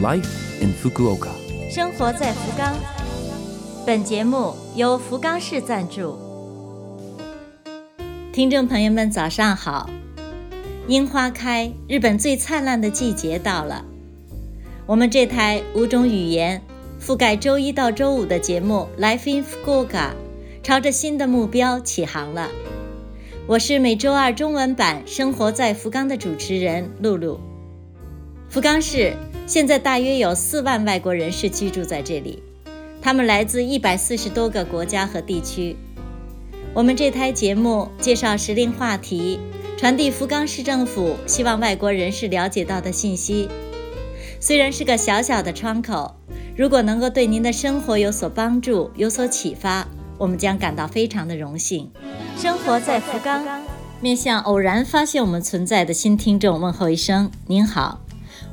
Life in Fukuoka。生活在福冈。本节目由福冈市赞助。听众朋友们，早上好！樱花开，日本最灿烂的季节到了。我们这台五种语言覆盖周一到周五的节目《Life in Fukuoka》，朝着新的目标起航了。我是每周二中文版《生活在福冈》的主持人露露。福冈市现在大约有四万外国人士居住在这里，他们来自一百四十多个国家和地区。我们这台节目介绍时令话题，传递福冈市政府希望外国人士了解到的信息。虽然是个小小的窗口，如果能够对您的生活有所帮助、有所启发，我们将感到非常的荣幸。生活在福冈，面向偶然发现我们存在的新听众问候一声：您好。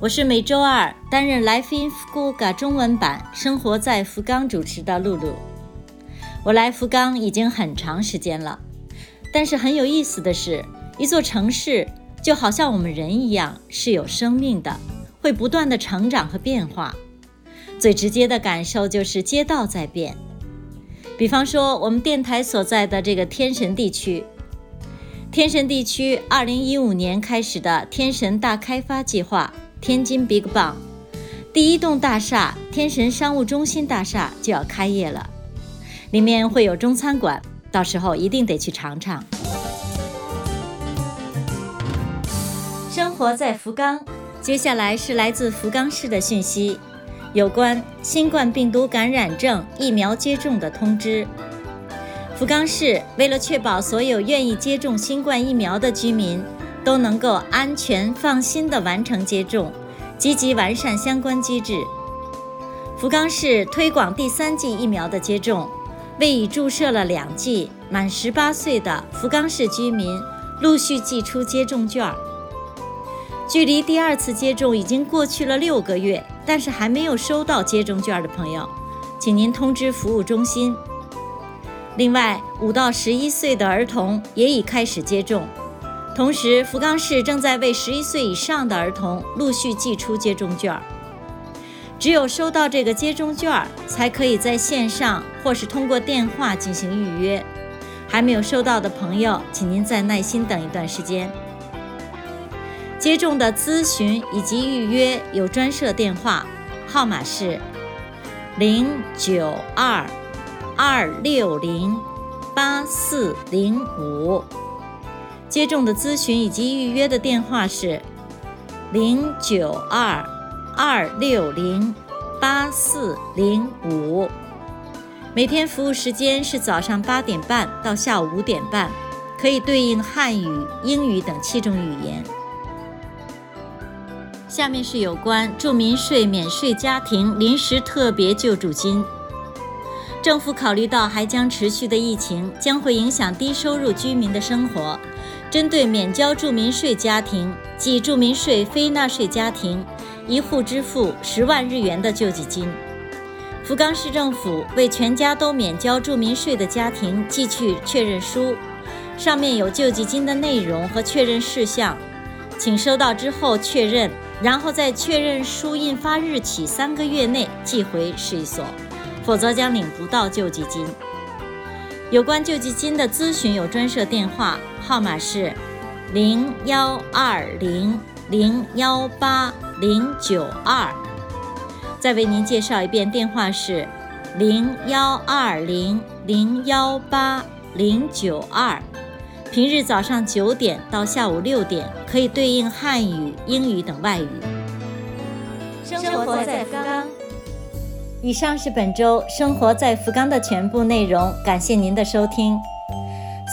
我是每周二担任《Life in Fukuoka》中文版《生活在福冈》主持的露露。我来福冈已经很长时间了，但是很有意思的是，一座城市就好像我们人一样是有生命的，会不断的成长和变化。最直接的感受就是街道在变。比方说，我们电台所在的这个天神地区，天神地区2015年开始的天神大开发计划。天津 Big Bang 第一栋大厦天神商务中心大厦就要开业了，里面会有中餐馆，到时候一定得去尝尝。生活在福冈，接下来是来自福冈市的讯息，有关新冠病毒感染症疫苗接种的通知。福冈市为了确保所有愿意接种新冠疫苗的居民。都能够安全放心地完成接种，积极完善相关机制。福冈市推广第三剂疫苗的接种，为已注射了两剂满十八岁的福冈市居民陆续寄出接种券。距离第二次接种已经过去了六个月，但是还没有收到接种券的朋友，请您通知服务中心。另外，五到十一岁的儿童也已开始接种。同时，福冈市正在为十一岁以上的儿童陆续寄出接种券。只有收到这个接种券，才可以在线上或是通过电话进行预约。还没有收到的朋友，请您再耐心等一段时间。接种的咨询以及预约有专设电话，号码是零九二二六零八四零五。接种的咨询以及预约的电话是零九二二六零八四零五。每天服务时间是早上八点半到下午五点半，可以对应汉语、英语等七种语言。下面是有关住民税免税家庭临时特别救助金。政府考虑到还将持续的疫情将会影响低收入居民的生活。针对免交住民税家庭及住民税非纳税家庭，一户支付十万日元的救济金。福冈市政府为全家都免交住民税的家庭寄去确认书，上面有救济金的内容和确认事项，请收到之后确认，然后在确认书印发日起三个月内寄回市役所，否则将领不到救济金。有关救济金的咨询有专设电话号码是零幺二零零幺八零九二。再为您介绍一遍，电话是零幺二零零幺八零九二。平日早上九点到下午六点，可以对应汉语、英语等外语。生活在福冈。以上是本周生活在福冈的全部内容，感谢您的收听。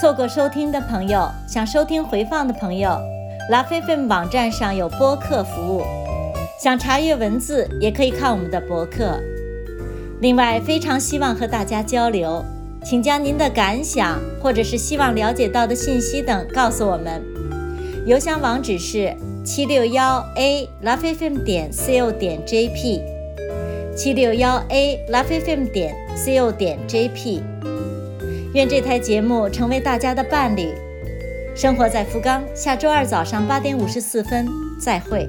错过收听的朋友，想收听回放的朋友，拉菲菲网站上有播客服务，想查阅文字也可以看我们的博客。另外，非常希望和大家交流，请将您的感想或者是希望了解到的信息等告诉我们。邮箱网址是七六幺 a 拉菲菲点 co 点 jp。七六幺 a lovefm 点 co 点 jp，愿这台节目成为大家的伴侣。生活在福冈，下周二早上八点五十四分再会。